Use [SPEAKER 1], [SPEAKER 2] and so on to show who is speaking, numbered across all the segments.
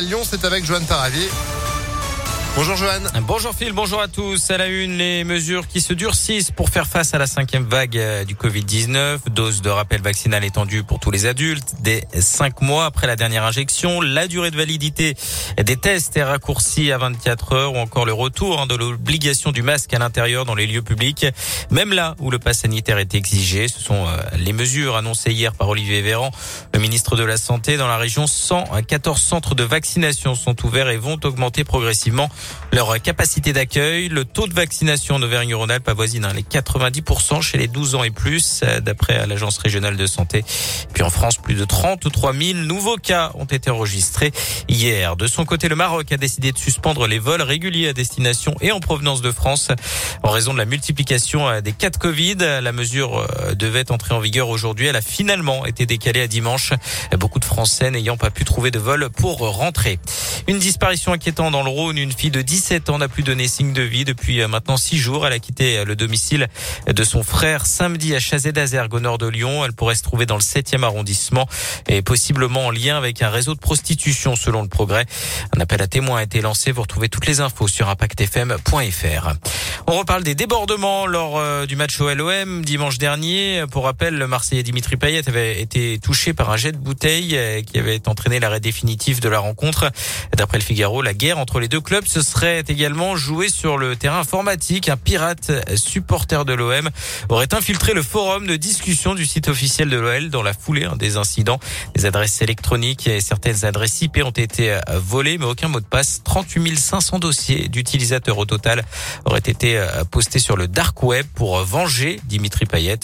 [SPEAKER 1] à Lyon, c'est avec Joanne Paravier. Bonjour Joanne.
[SPEAKER 2] Bonjour Phil, bonjour à tous. À la une, les mesures qui se durcissent pour faire face à la cinquième vague euh, du Covid-19. Dose de rappel vaccinal étendue pour tous les adultes dès cinq mois après la dernière injection. La durée de validité des tests est raccourcie à 24 heures ou encore le retour hein, de l'obligation du masque à l'intérieur dans les lieux publics. Même là où le pass sanitaire est exigé, ce sont euh, les mesures annoncées hier par Olivier Véran, le ministre de la Santé. Dans la région, 114 centres de vaccination sont ouverts et vont augmenter progressivement leur capacité d'accueil. Le taux de vaccination en Auvergne-Rhône-Alpes avoisine hein, les 90% chez les 12 ans et plus, euh, d'après l'Agence régionale de santé. Puis en France, plus de 33 000 nouveaux cas ont été enregistrés hier. De son côté, le Maroc a décidé de suspendre les vols réguliers à destination et en provenance de France en raison de la multiplication euh, des cas de Covid. La mesure euh, devait entrer en vigueur aujourd'hui. Elle a finalement été décalée à dimanche. Beaucoup de Français n'ayant pas pu trouver de vol pour rentrer. Une disparition inquiétante dans le Rhône. Une fille de 17 ans n'a plus donné signe de vie depuis euh, maintenant 6 jours. Elle a quitté euh, le domicile de son frère samedi à Chazé d'Azergue au nord de Lyon. Elle pourrait se trouver dans le 7e arrondissement et possiblement en lien avec un réseau de prostitution selon le progrès. Un appel à témoins a été lancé. Vous retrouvez toutes les infos sur impactfm.fr. On reparle des débordements lors euh, du match au LOM dimanche dernier. Pour rappel, le Marseillais Dimitri Payet avait été touché par un jet de bouteille qui avait entraîné l'arrêt définitif de la rencontre. D'après le Figaro, la guerre entre les deux clubs se serait également jouée sur le terrain informatique. Un pirate supporter de l'OM aurait infiltré le forum de discussion du site officiel de l'OL dans la foulée hein, des incidents. Les adresses électroniques et certaines adresses IP ont été euh, volées, mais aucun mot de passe. 38 500 dossiers d'utilisateurs au total auraient été euh, postés sur le dark web pour venger Dimitri Payet.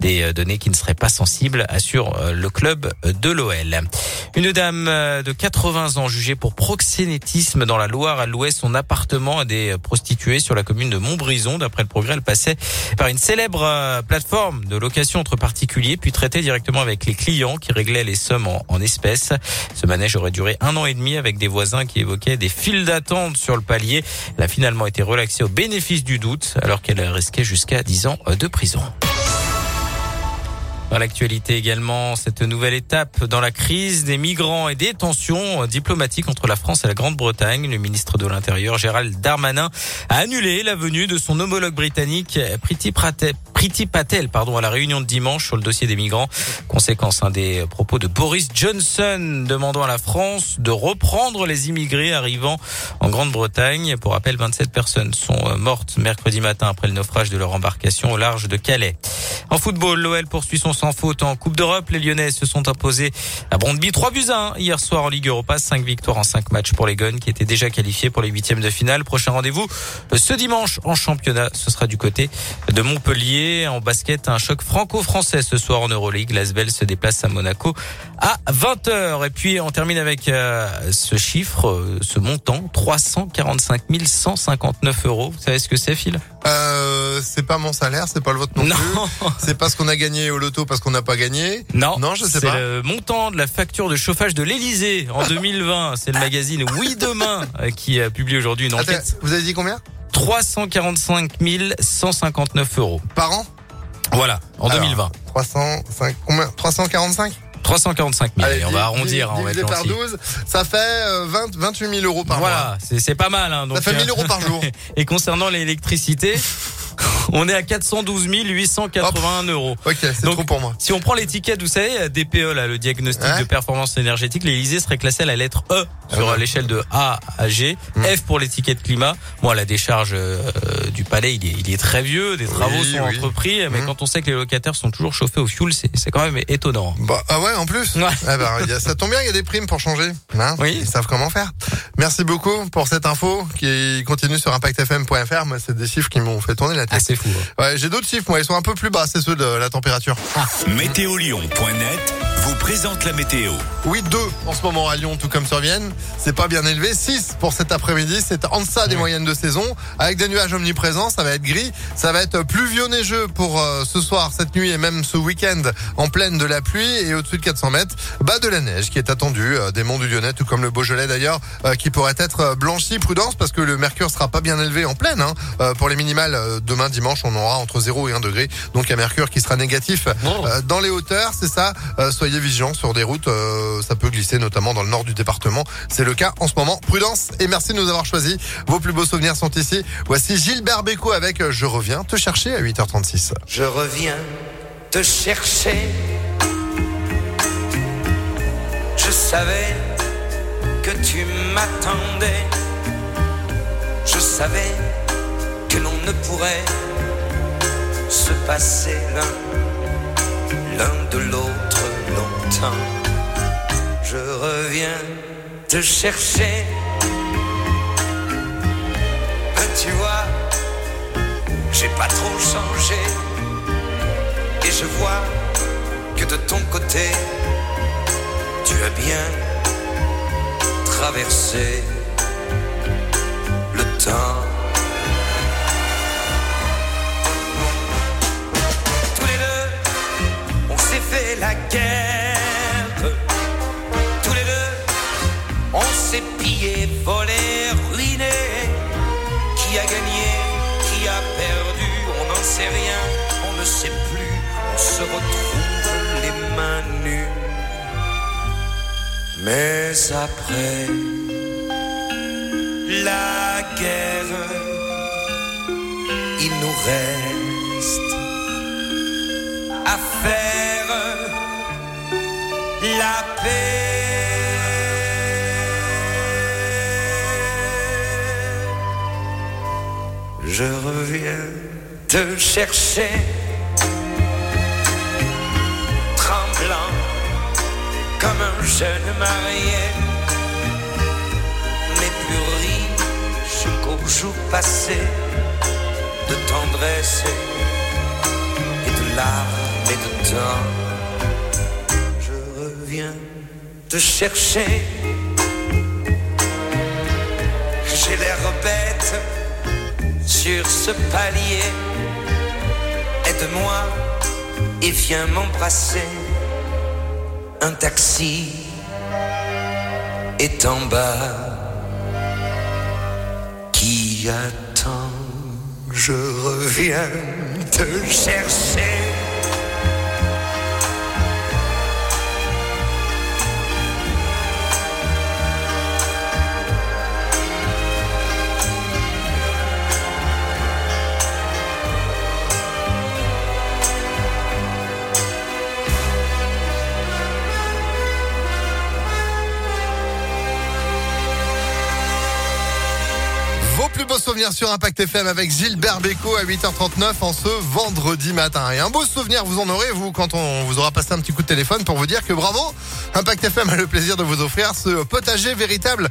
[SPEAKER 2] Des euh, données qui ne seraient pas sensibles, assure le club de l'OL. Une dame de 80 ans jugée pour proxénétisme dans la Loire a loué son appartement à des prostituées sur la commune de Montbrison. D'après le progrès, elle passait par une célèbre euh, plateforme de location entre particuliers, puis traitait directement avec les clients qui réglaient les sommes en, espèces. Ce manège aurait duré un an et demi avec des voisins qui évoquaient des files d'attente sur le palier. Elle a finalement été relaxée au bénéfice du doute alors qu'elle risquait jusqu'à 10 ans de prison. Dans l'actualité également, cette nouvelle étape dans la crise des migrants et des tensions diplomatiques entre la France et la Grande-Bretagne. Le ministre de l'Intérieur, Gérald Darmanin, a annulé la venue de son homologue britannique, Priti Patel, Priti Patel pardon, à la réunion de dimanche sur le dossier des migrants. Conséquence des propos de Boris Johnson demandant à la France de reprendre les immigrés arrivant en Grande-Bretagne. Pour rappel, 27 personnes sont mortes mercredi matin après le naufrage de leur embarcation au large de Calais. En football, l'OL poursuit son sans faute en Coupe d'Europe. Les Lyonnais se sont imposés à Brondby 3 buts à 1 hier soir en Ligue Europa. 5 victoires en 5 matchs pour les Guns qui étaient déjà qualifiés pour les huitièmes de finale. Prochain rendez-vous ce dimanche en championnat. Ce sera du côté de Montpellier. En basket, un choc franco-français ce soir en Euroleague. L'Asvel se déplace à Monaco à 20h. Et puis on termine avec euh, ce chiffre, euh, ce montant, 345 159 euros. Vous savez ce que c'est, Phil?
[SPEAKER 1] Euh, C'est pas mon salaire, c'est pas le vôtre non, non. plus. C'est pas ce qu'on a gagné au loto parce qu'on n'a pas gagné.
[SPEAKER 2] Non,
[SPEAKER 1] non, je sais pas.
[SPEAKER 2] C'est le montant de la facture de chauffage de l'Elysée en 2020. C'est le magazine Oui Demain qui a publié aujourd'hui une enquête.
[SPEAKER 1] Attends, vous avez dit combien?
[SPEAKER 2] 345 159 euros.
[SPEAKER 1] Par an?
[SPEAKER 2] Voilà, en
[SPEAKER 1] Alors,
[SPEAKER 2] 2020.
[SPEAKER 1] 305, combien? 345
[SPEAKER 2] 345 000.
[SPEAKER 1] Allez,
[SPEAKER 2] on va arrondir.
[SPEAKER 1] Divisé, divisé par 12, ça fait euh, 20, 28 000 euros par
[SPEAKER 2] voilà,
[SPEAKER 1] mois.
[SPEAKER 2] Voilà, c'est pas mal. Hein, donc,
[SPEAKER 1] ça fait 1000 euros par jour.
[SPEAKER 2] Et concernant l'électricité, on est à 412 881 euros.
[SPEAKER 1] Ok, c'est trop pour moi.
[SPEAKER 2] Si on prend l'étiquette, vous savez, DPE, là, le diagnostic de performance énergétique, l'Elysée serait classé à la lettre E sur
[SPEAKER 1] Ah ouais.
[SPEAKER 2] l'échelle de A à G.
[SPEAKER 1] Mmh.
[SPEAKER 2] F pour l'étiquette climat. Moi, la décharge euh, du palais, il est, il est très vieux, des travaux
[SPEAKER 1] Oui,
[SPEAKER 2] sont
[SPEAKER 1] oui.
[SPEAKER 2] entrepris, mais
[SPEAKER 1] Mmh.
[SPEAKER 2] quand on sait que les locataires sont toujours chauffés au fioul, c'est quand même étonnant.
[SPEAKER 1] Bah, ah ouais, en plus.
[SPEAKER 2] Ouais.
[SPEAKER 1] Eh ben, il y a- ça tombe bien, il y a des primes pour changer. Hein
[SPEAKER 2] Oui.
[SPEAKER 1] Ils savent comment faire. Merci beaucoup pour cette info qui continue sur impactfm.fr. Moi, c'est des chiffres qui m'ont fait tourner la
[SPEAKER 2] Ah,
[SPEAKER 1] tête.
[SPEAKER 2] Fou. hein.
[SPEAKER 1] Ouais, j'ai d'autres chiffres, moi, ils sont un peu plus bas, c'est ceux de la température.
[SPEAKER 3] Météolion.net vous présente la météo.
[SPEAKER 1] Oui, 2 en ce moment à Lyon, tout comme sur Vienne. C'est pas bien élevé. 6 pour cet après-midi. C'est en deçà des moyennes de saison. Avec des nuages omniprésents, ça va être gris. Ça va être pluvieux neigeux pour euh, ce soir, cette nuit et même ce week-end en pleine de la pluie et au-dessus de 400 mètres, bas de la neige qui est attendue euh, des monts du Lyonnais, tout comme le Beaujolais d'ailleurs, euh, qui pourrait être blanchi. Prudence parce que le mercure sera pas bien élevé en pleine hein, pour les minimales demain dimanche. Dimanche, on aura entre 0 et 1 degré. Donc un mercure qui sera négatif euh, dans les hauteurs, c'est ça. Euh, soyez vigilants sur des routes, euh, ça peut glisser notamment dans le nord du département. C'est le cas en ce moment. Prudence et merci de nous avoir choisi. Vos plus beaux souvenirs sont ici. Voici Gilbert Bécaud avec Je reviens te chercher à 8h36.
[SPEAKER 4] Je reviens te chercher. Je savais que tu m'attendais. Je savais que l'on ne pourrait se passer l'un, l'un de l'autre longtemps. Je reviens te chercher. Ben, tu vois, j'ai pas trop changé. Et je vois que de ton côté, tu as bien traversé la guerre. Tous les deux, on s'est pillé, volé, ruiné. Qui a gagné, qui a perdu, on n'en sait rien, on ne sait plus. On se retrouve les mains nues. Mais après la guerre, il nous reste à faire. Je reviens te chercher, tremblant comme un jeune marié, mais plus riche qu'au jour passé de tendresse et de larmes et de temps. Je reviens te chercher. J'ai l'air bête sur ce palier. Aide-moi et viens m'embrasser. Un taxi est en bas qui attend? Je reviens te chercher.
[SPEAKER 1] Vos plus beaux souvenirs sur Impact FM avec Gilbert Bécaud à 8h39 en ce vendredi matin. Et un beau souvenir, vous en aurez, vous, quand on vous aura passé un petit coup de téléphone pour vous dire que bravo, Impact FM a le plaisir de vous offrir ce potager véritable